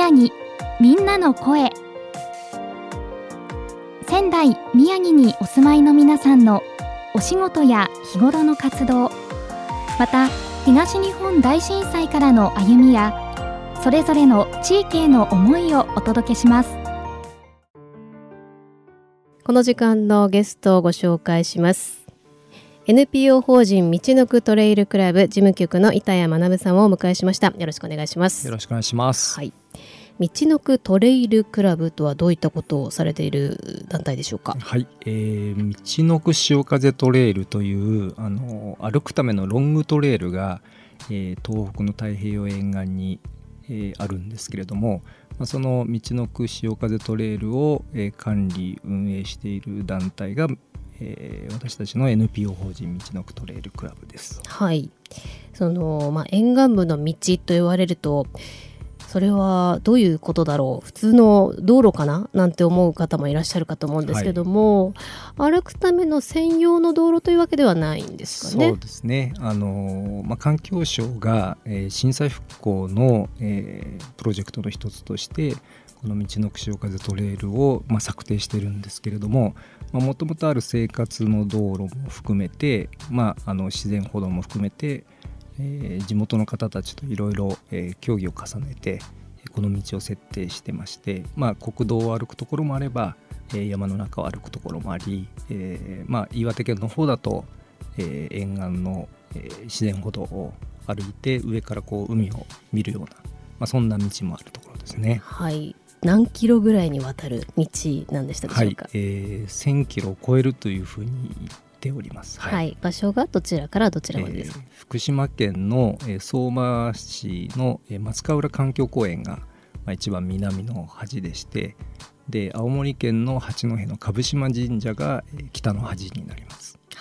宮城。みんなの声。仙台宮城にお住まいの皆さんのお仕事や日頃の活動。また東日本大震災からの歩みやそれぞれの地域への思いをお届けします。この時間のゲストをご紹介します。NPO 法人道のくトレイルクラブ事務局の板谷学さんをお迎えしました。よろしくお願いします。よろしくお願いします。はい道のくトレイルクラブとはどういったことをされている団体でしょうか？はい、えー、道のく潮風トレイルというあの歩くためのロングトレイルが、えー、東北の太平洋沿岸に、えー、あるんですけれども、まあ、その道のく潮風トレイルを、えー、管理運営している団体が、えー、私たちの NPO 法人道のくトレイルクラブです。はい。その、まあ、沿岸部の道と言われるとそれはどういうことだろう？普通の道路かな？なんて思う方もいらっしゃるかと思うんですけども、はい、歩くための専用の道路というわけではないんですかね？そうですね。あの、まあ、環境省が、えー、震災復興の、えー、プロジェクトの一つとしてこの道のく潮風トレイルを、まあ、策定してるんですけれどももともとある生活の道路も含めて、まあ、あの自然歩道も含めてえー、地元の方たちといろいろ協議を重ねてこの道を設定してまして、まあ、国道を歩くところもあれば、えー、山の中を歩くところもあり、えーまあ、岩手県の方だと、えー、沿岸の、えー、自然歩道を歩いて上からこう海を見るような、まあ、そんな道もあるところですね。はい。何キロぐらいにわたる道なんでしたでしょうか、はい。えー、1000キロを超えるというふうにております。はい、はい、場所がどちらからどちらまでですか、えー、福島県の、えー、相馬市の、えー、松川浦環境公園が、まあ、一番南の端でしてで青森県の八戸の蕪島神社が、えー、北の端になります。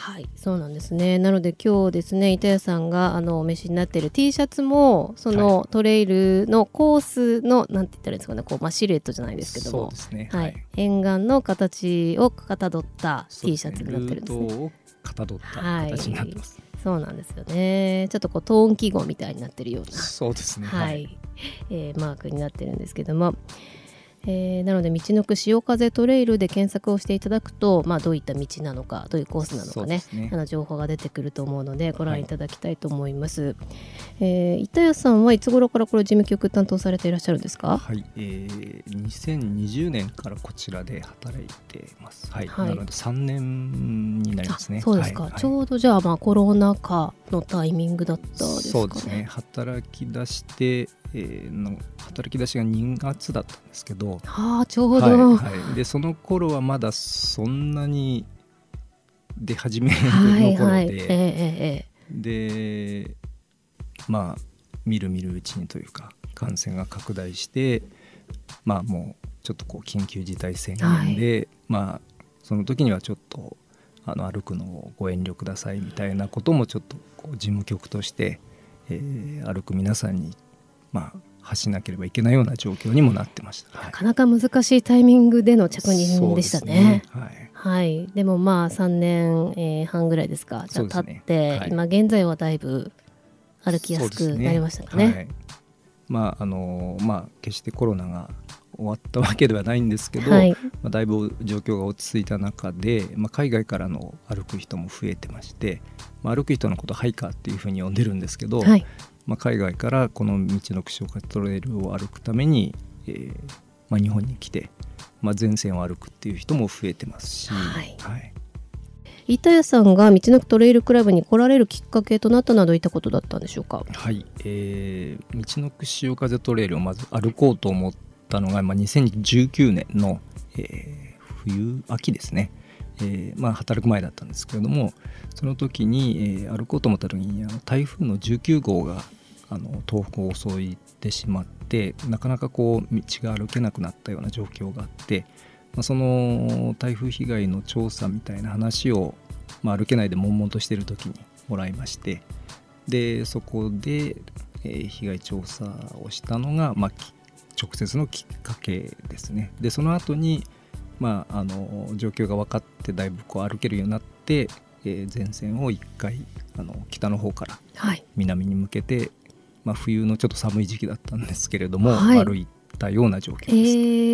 はいそうなんですね。なので今日ですね板谷さんがあのお召しになっている T シャツもそのトレイルのコースの、はい、なんて言ったらいいんですかねこう、まあ、シルエットじゃないですけども。そうですね、はい、はい、沿岸の形をかたどった T シャツになってるんですね。かたどった形になってます、はい、そうなんですよね。ちょっとこうトーン記号みたいになってるような。そうですね。はい、はい、えー、マークになってるんですけどもえー、なので道のく潮風トレイルで検索をしていただくと、まあ、どういった道なのかどういうコースなのかね、ね、あの情報が出てくると思うのでご覧いただきたいと思います、はい、えー、板谷さんはいつ頃からこれ事務局担当されていらっしゃるんですか？はい、えー、2020年からこちらで働いてます、はい、はい、なので3年になりますね。そうですか、はい、ちょうどじゃあまあコロナ禍のタイミングだったですかね。そうですね。働き出してえー、の働き出しが2月だったんですけど、はあ、ちょうど、はいはい、でその頃はまだそんなに出始めの頃で、はいはい。えー、でまあみるみるうちにというか感染が拡大してまあもうちょっとこう緊急事態宣言で、はい、まあその時にはちょっとあの歩くのをご遠慮くださいみたいなこともちょっとこう事務局として、えー、歩く皆さんにまあ、発しなければいけないような状況にもなってました、なかなか難しいタイミングでの着任でしたね。ね。はい、はい、でもまあ3年、えー、半ぐらいですか。じゃ経って、はい、今現在はだいぶ歩きやすくなりましたかね。ね。はい、まああのまあ決してコロナが終わったわけではないんですけど、はい、まあ、だいぶ状況が落ち着いた中で、まあ、海外からの歩く人も増えてまして、まあ、歩く人のことをハイカーっていうふうに呼んでるんですけど、はい、まあ、海外からこの道の串岡トレイルを歩くために、えーまあ、日本に来て、まあ、前線を歩くっていう人も増えてますし、はい、はい、板谷さんが道のくトレイルクラブに来られるきっかけとなったのはどういったことだったんでしょうか？はい、えー、道のく潮風トレイルをまず歩こうと思ったのが、まあ、2019年の、えー、冬秋ですね。えーまあ、働く前だったんですけれどもその時に、えー、歩こうと思った時にあの台風の19号があの東北を襲いてしまってなかなかこう道が歩けなくなったような状況があって、まあ、その台風被害の調査みたいな話を、まあ、歩けないで悶々としている時にもらいましてでそこで、えー、被害調査をしたのが、まあ、直接のきっかけですね。でその後にまあ、あの状況が分かってだいぶこう歩けるようになって、えー、前線を1回あの北の方から南に向けて、まあ、冬のちょっと寒い時期だったんですけれども、はい、歩たような状況です。え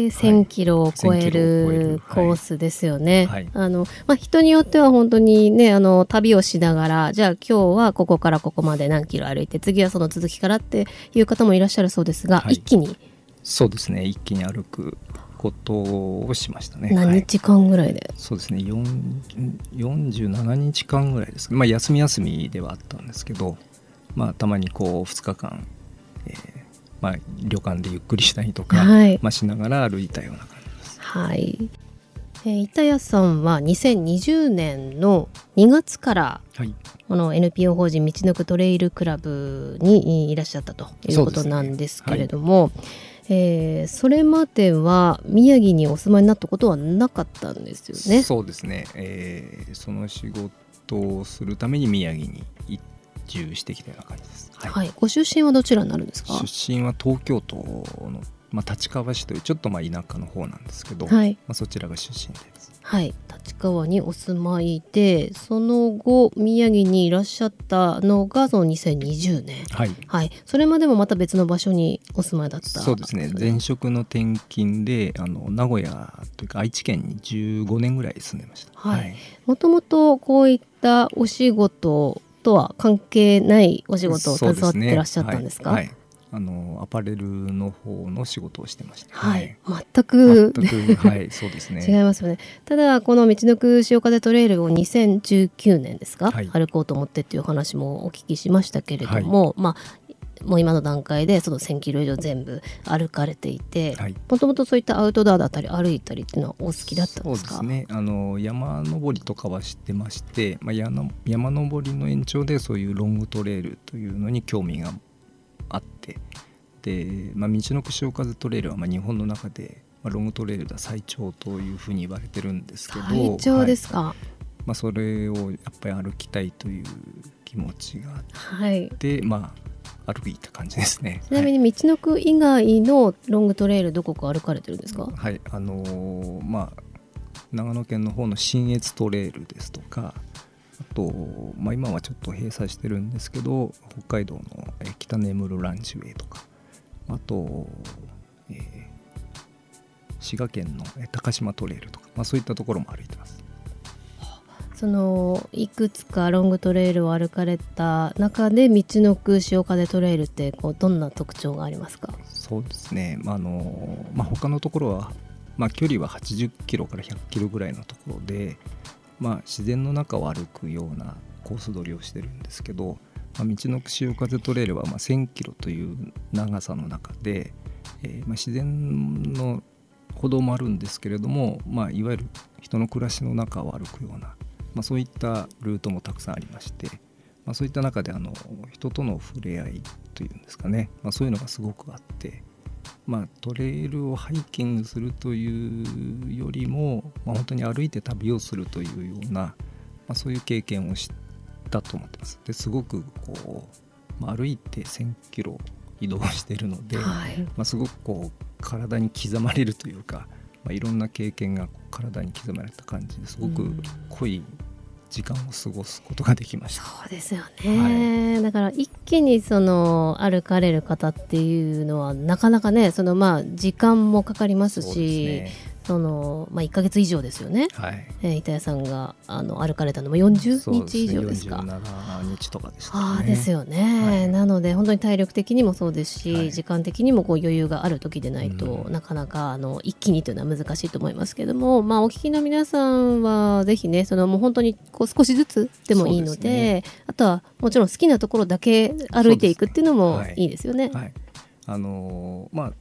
ー、1000キロを超えるコースですよね。はい、あのまあ、人によっては本当にねあの旅をしながらじゃあ今日はここからここまで何キロ歩いて次はその続きからっていう方もいらっしゃるそうですが、はい、一気に？そうですね。一気に歩くことをしましたね。何日間ぐらいで、はい、そうですね。47日間ぐらいですまあ休み休みではあったんですけど、まあ、たまにこう2日間、えーまあ、旅館でゆっくりしたりとか、はい、まあ、しながら歩いたような感じです。はい。えー、板谷さんは2020年の2月から、はい、この NPO 法人道のくトレイルクラブにいらっしゃったということなんですけれども、ね。はい、えー、それまでは宮城にお住まいになったことはなかったんですよね？そうですね、えー、その仕事をするために宮城に移住してきたような感じです。はい、はい、ご出身はどちらになるんですか？出身は東京都の、まあ、立川市というちょっとまあ田舎の方なんですけど、はい。まあ、そちらが出身です。はい。立川にお住まいでその後宮城にいらっしゃったのがその2020年、はい。はい、それまでもまた別の場所にお住まいだったそうですね。前職の転勤であの名古屋というか愛知県に15年ぐらい住んでました。はい。もともとこういったお仕事とは関係ないお仕事を携わってらっしゃったんですか、はい。あのアパレルの方の仕事をしてました。はい、はい、全く全くはいそうですね。違いますよね。ただこの道のく潮風トレイルを2019年ですか、はい、歩こうと思ってっていう話もお聞きしましたけれども、はい、まあもう今の段階でその1000キロ以上全部歩かれていてもともとそういったアウトドアだったり歩いたりっていうのはお好きだったんですか？そうですね。あの山登りとかは知ってまして、まあ、山山登りの延長でそういうロングトレイルというのに興味があってで、まあ、道のく潮風トレイルはまあ日本の中で、まあ、ロングトレイルだ最長というふうに言われてるんですけど最長ですか、はい、まあ、それをやっぱり歩きたいという気持ちがあって、はい、まあ歩いた感じですね ちなみに道のく以外のロングトレイルどこか歩かれてるんですか？はいあのー、まあ長野県の方の信越トレイルですとかあと、まあ、今はちょっと閉鎖してるんですけど北海道の北根室ランチウェイとかあと、えー、滋賀県の高島トレイルとか、まあ、そういったところも歩いてます。そのいくつかロングトレイルを歩かれた中で道のく潮風トレイルってこうどんな特徴がありますか？そうですね、まあのまあ、他のところは、まあ、距離は80キロから100キロぐらいのところで、まあ、自然の中を歩くようなコース取りをしてるんですけど、まあ、道のく潮風トレイルはまあ1000キロという長さの中で、えー、まあ自然の歩道もあるんですけれども、まあ、いわゆる人の暮らしの中を歩くような、まあ、そういったルートもたくさんありまして、まあ、そういった中であの人との触れ合いというんですかね、まあ、そういうのがすごくあって、まあ、トレイルをハイキングするというよりも、まあ、本当に歩いて旅をするというような、まあ、そういう経験をしたと思ってます。ですごくこう、まあ、歩いて1000キロ移動しているので、はい、まあ、すごくこう体に刻まれるというか、まあ、いろんな経験が体に刻まれた感じですごく濃い時間を過ごすことができました。そうですよね、はい、だから一気にその歩かれる方っていうのはなかなかねそのまあ時間もかかりますしそのまあ、1か月以上ですよね、はい。えー、板谷さんがあの歩かれたのも40日以上ですか。47日とかでした、ね、あですよね、はい、なので本当に体力的にもそうですし、はい、時間的にもこう余裕がある時でないと、うん、なかなかあの一気にというのは難しいと思いますけども、まあ、お聞きの皆さんはぜひねそのもう本当にこう少しずつでもいいので、ね、あとはもちろん好きなところだけ歩いていくっていうのもいいですよね。はい。あのー、まあ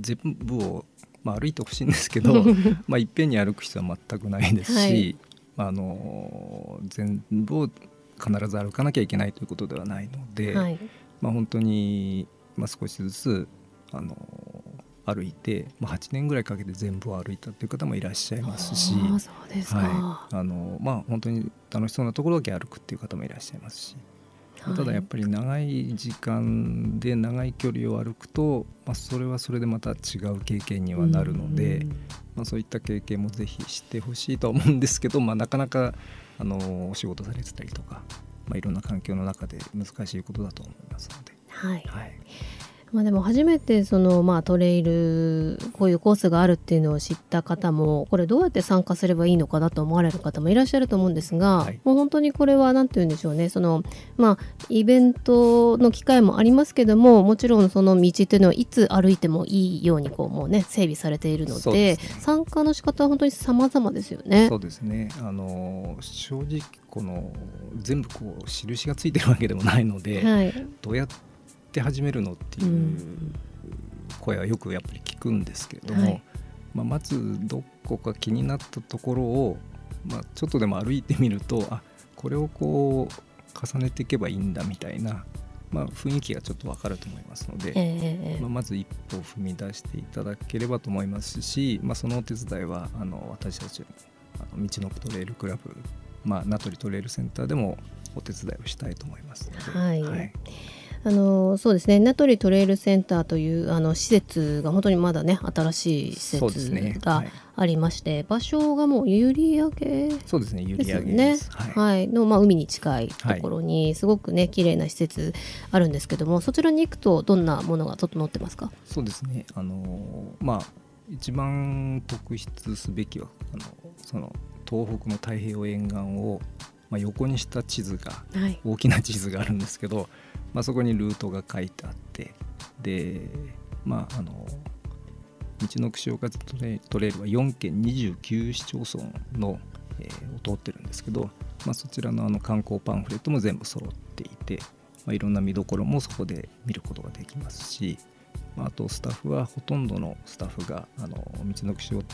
全部をまあ、歩いてほしいんですけど まあいっぺんに歩く必要は全くないですし、はい、あの全部を必ず歩かなきゃいけないということではないので、はい、まあ、本当に、まあ、少しずつあの歩いて、まあ、8年ぐらいかけて全部を歩いたという方もいらっしゃいますしはい。あのまあ、本当に楽しそうなところだけ歩くっていう方もいらっしゃいますし。ただやっぱり長い時間で長い距離を歩くと、まあ、それはそれでまた違う経験にはなるので、まあ、そういった経験もぜひしてほしいとは思うんですけど、まあ、なかなかあのお仕事されてたりとか、まあ、いろんな環境の中で難しいことだと思いますので。はい、はいまあ、でも初めてその、まあ、トレイルこういうコースがあるっていうのを知った方もこれどうやって参加すればいいのかなと思われる方もいらっしゃると思うんですが、はい、もう本当にこれは何て言うんでしょうね。その、まあ、イベントの機会もありますけどももちろんその道っていうのはいつ歩いてもいいようにこうもう、ね、整備されているので、ね、参加の仕方は本当に様々ですよね。そうですね。あの正直この全部こう印がついてるわけでもないので、はい、どうやってって始めるのっていう声はよくやっぱり聞くんですけれども、はい、まあ、まずどこか気になったところを、まあ、ちょっとでも歩いてみるとあこれをこう重ねていけばいいんだみたいな、まあ、雰囲気がちょっと分かると思いますので、えー、まあ、まず一歩踏み出していただければと思いますし、まあ、そのお手伝いはあの私たちあの道のトレイルクラブ、まあ、名取トレイルセンターでもお手伝いをしたいと思いますので。はい、はいあのそうですね。名取トレイルセンターというあの施設が本当にまだね新しい施設がありまして、ねはい、場所がもう閖上そうですね。閖上ね、はい、はい、の、まあ、海に近いところにすごくね綺麗な施設あるんですけどもそちらに行くとどんなものが整ってますか？そうですね。あのまあ一番特筆すべきはあのその東北の太平洋沿岸を、まあ、横にした地図が、はい、大きな地図があるんですけどまあ、そこにルートが書いてあってでまああの道の串岡トレトレイルは4県29市町村の、えー、を通ってるんですけど、まあ、そちらのあの観光パンフレットも全部揃っていて、まあ、いろんな見どころもそこで見ることができますし、まあ、あとスタッフはほとんどのスタッフがあの道の串岡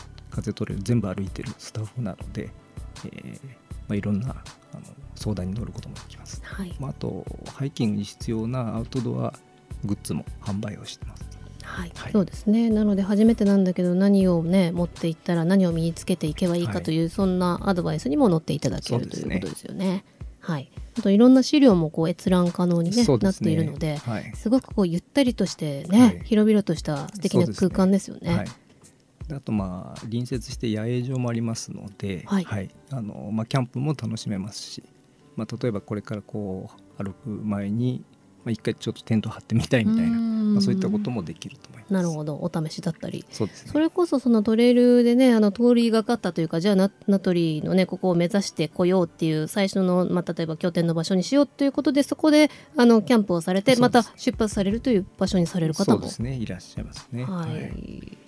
トレイル全部歩いてるスタッフなので、えーまあ、いろんなあの相談に乗ることもできます、はい。まあ、あとハイキングに必要なアウトドアグッズも販売をしてます。はい、はい、そうですね。なので初めてなんだけど何をね持っていったら何を身につけていけばいいかという、はい、そんなアドバイスにも載っていただける、ということですよね。はい、あといろんな資料もこう閲覧可能にね、ね。なっているので、はい、すごくこうゆったりとしてね、広々とした素敵な空間ですよね。あとまあ隣接して野営場もありますので、はい、はい、あのまあ、キャンプも楽しめますし、まあ、例えばこれからこう歩く前に、まあ、一回ちょっとテント張ってみたいみたいなまあ、そういったこともできると思います。なるほど。お試しだったり。そうです、ね、それこそそのトレイルでねあの通りがかったというかじゃあ名取のねここを目指してこようっていう最初の、まあ、例えば拠点の場所にしようということでそこであのキャンプをされてまた出発されるという場所にされる方も。そうですね。いらっしゃいますね。はい、はい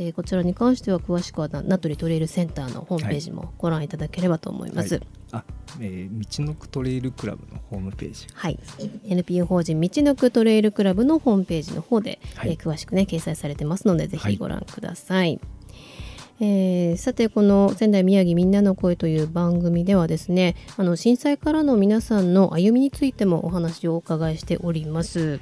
えー、こちらに関しては詳しくは名取トレイルセンターのホームページもご覧いただければと思います。はい、あ、えー、道のくトレイルクラブのホームページ。はい。NPO 法人道のくトレイルクラブのホームページの方で、はい、えー、詳しくね掲載されてますのでぜひご覧ください。はいえー、さてこの仙台宮城みんなの声という番組ではですねあの震災からの皆さんの歩みについてもお話をお伺いしております。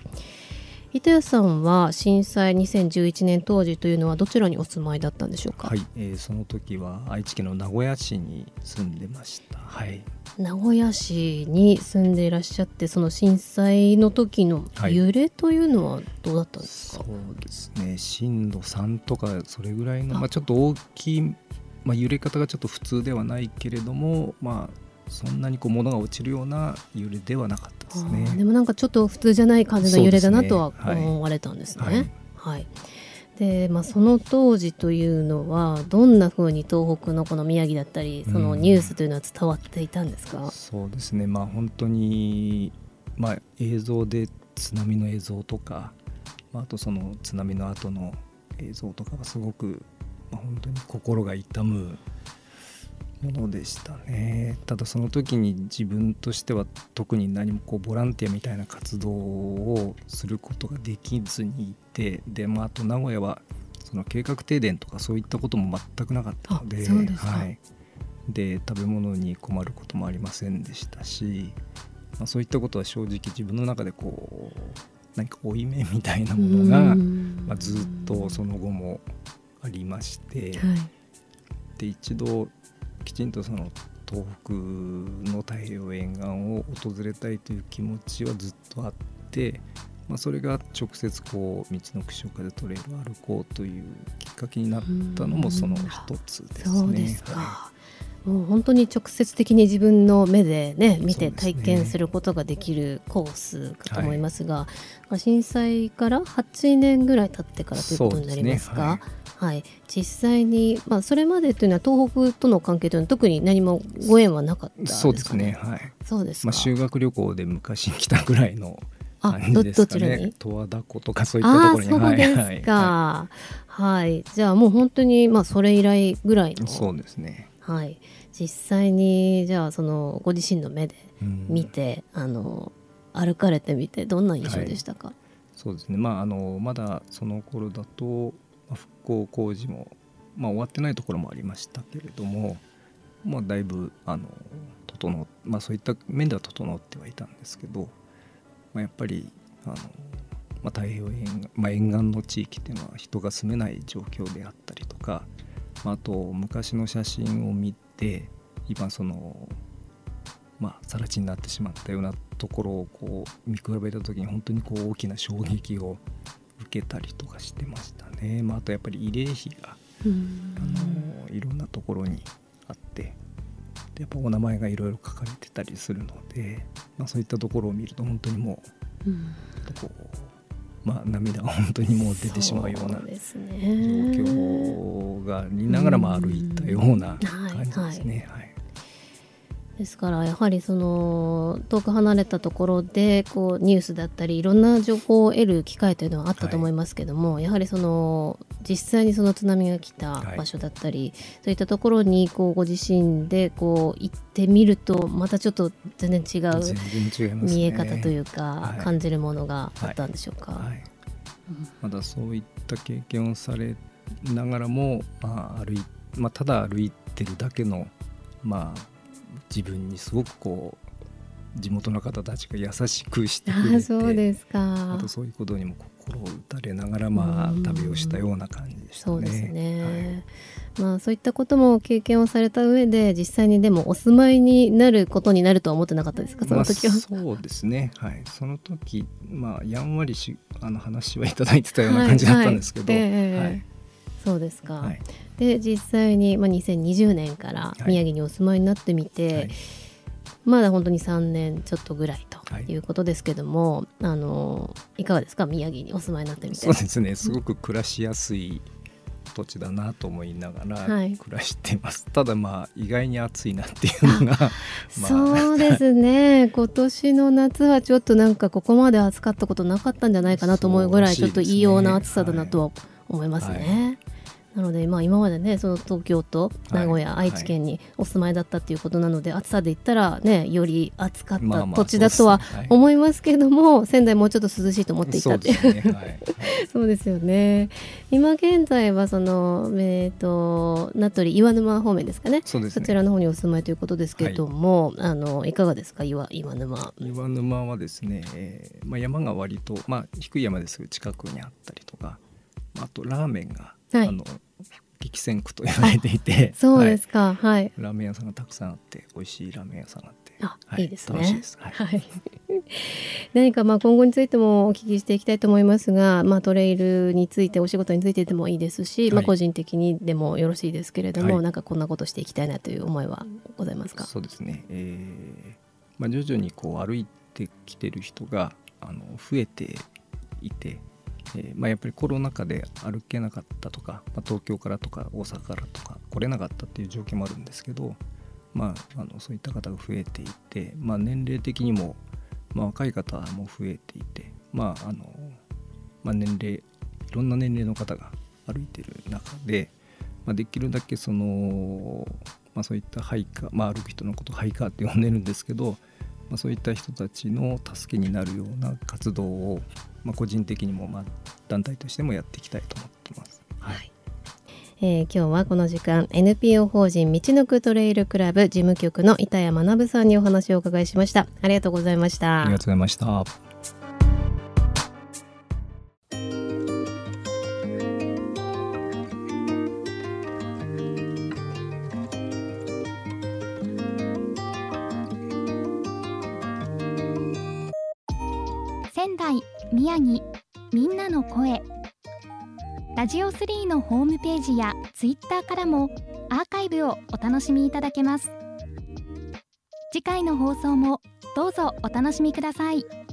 板谷さんは震災2011年当時というのはどちらにお住まいだったんでしょうか？はい、えー、その時は愛知県の名古屋市に住んでました。はい。名古屋市に住んでいらっしゃってその震災の時の揺れというのはどうだったんですか、はい、そうですね震度3とかそれぐらいのまあ、ちょっと大きい、まあ、揺れ方がちょっと普通ではないけれどもまあそんなにこう物が落ちるような揺れではなかったですね。でもなんかちょっと普通じゃない感じの揺れだなとは思われたんですね。はい、はい。はいでまあ、その当時というのはどんなふうに東北のこの宮城だったりそのニュースというのは伝わっていたんですか、うん、そうですね。まあ本当に、まあ、映像で津波の映像とか、まあ、あとその津波の後の映像とかがすごく、まあ、本当に心が痛むものでしたね。ただその時に自分としては特に何もこうボランティアみたいな活動をすることができずにいてで、まあ、あと名古屋はその計画停電とかそういったことも全くなかったのではい、で食べ物に困ることもありませんでしたし、まあ、そういったことは正直自分の中でこう何か負い目みたいなものが、まあ、ずっとその後もありまして、はい、で一度きちんとその東北の太平洋沿岸を訪れたいという気持ちはずっとあって、まあ、それが直接こう道の串岡でトレイルを歩こうというきっかけになったのもその一つですね。そうですか、もう本当に直接的に自分の目でね見て体験することができるコースかと思いますが、すね、震災から8年ぐらい経ってからということになりますか？はい、実際に、まあ、それまでというのは東北との関係というのは特に何もご縁はなかったですか、ね、そうですね。はい。そうですまあ、修学旅行で昔来たぐらいの感じですかね。十和田湖とかそういったところに。そうですか、はい、はい、じゃあもう本当にまあそれ以来ぐらいのそうですね。はい。実際にじゃあそのご自身の目で見て、うん、あの歩かれてみてどんな印象でしたか、はい、そうですね。まああのまだその頃だと復興工事も、まあ、終わってないところもありましたけれども、まあ、だいぶあの整まあ、そういった面では整ってはいたんですけど、まあ、やっぱりあの、まあ、太平洋沿岸,、まあ、沿岸の地域っていうのは人が住めない状況であったりとか、まあ、あと昔の写真を見て今そのまあ更地になってしまったようなところをこう見比べた時に本当にこう大きな衝撃を受けたりとかしてました。ね、まあ、あとやっぱり慰霊碑が、あのいろんなところにあってでやっぱお名前がいろいろ書かれてたりするので、まあ、そういったところを見ると本当にもう,、こうまあ、涙が本当にもう出てしまうような状況がありながらも歩いたような感じですね。はいですからやはりその遠く離れたところでこうニュースだったりいろんな情報を得る機会というのはあったと思いますけども、はい、やはりその実際にその津波が来た場所だったり、はい、そういったところにこうご自身でこう行ってみるとまたちょっと全然違う見え方というか、感じるものがあったんでしょうか？はい。まだそういった経験をされながらも、まあ歩いまあ、ただ歩いてるだけの、まあ、自分にすごくこう地元の方たちが優しくしてくれてそうですか。あとそういうことにも心を打たれながらまあ旅をしたような感じでしたね。そうですね、はい、まあ、そういったことも経験をされた上で実際にでもお住まいになることになるとは思ってなかったですか？その時は、まあ、そうですね。はい。その時まあやんわりしあの話はいただいてたような感じだったんですけど、はい、はい。えーはいそうですか、はい、で実際に、まあ、2020年から宮城にお住まいになってみて、はい、まだ本当に3年ちょっとぐらいとい。うことですけども、はい、あのいかがですか？宮城にお住まいになってみて。そうですね。すごく暮らしやすい土地だなと思いながら暮らしてます、はい、ただまあ意外に暑いなっていうのがまあ、そうですね。今年の夏はちょっとなんかここまで暑かったことなかったんじゃないかなと思うぐらいちょっと異様な暑さだなとは思いますね。はいなので、まあ、今までねその東京と名古屋、はい、愛知県にお住まいだったっていうことなので、はい、暑さで言ったらねより暑かった土地だとは思いますけれども、まあまあねはい、仙台もうちょっと涼しいと思っていたってい。う そうですよね。今現在はその、えーと、名取岩沼方面ですかね。そ、ね、ちらの方にお住まいということですけれども、あのいかがですか？岩岩沼。岩沼はですね、えーまあ、山が割と、まあ、低い山ですが近くにあったりとかあとラーメンが、はい、あの激戦区と言われていてそうですか、はい、ラーメン屋さんがたくさんあって美味しいラーメン屋さんがあってあ、はい、いいですね。楽しいです、はい、はい、何かまあ今後についてもお聞きしていきたいと思いますが、まあ、トレイルについてお仕事についてでもいいですし、はい、まあ、個人的にでもよろしいですけれども、はい、なんかこんなことしていきたいなという思いはございますか？そうですね、えーまあ、徐々にこう歩いてきてる人があの増えていてえー、まあ、やっぱりコロナ禍で歩けなかったとか、まあ、東京からとか大阪からとか来れなかったっていう状況もあるんですけど、まあ、あのそういった方が増えていて、まあ、年齢的にも、まあ、若い方も増えていて、まああのまあ、年齢いろんな年齢の方が歩いてる中で、まあ、できるだけその、まあ、そういったハイカー、まあ、歩く人のことをハイカーって呼んでるんですけど、まあ、そういった人たちの助けになるような活動を、まあ、個人的にも、まあ、団体としてもやっていきたいと思ってます。はい、えー、今日はこの時間 NPO 法人道のくトレイルクラブ事務局の板谷学さんにお話をお伺いしました。ありがとうございました。ありがとうございました仙台宮城みんなの声ラジオ3のホームページやツイッターからもアーカイブをお楽しみいただけます次回の放送もどうぞお楽しみください。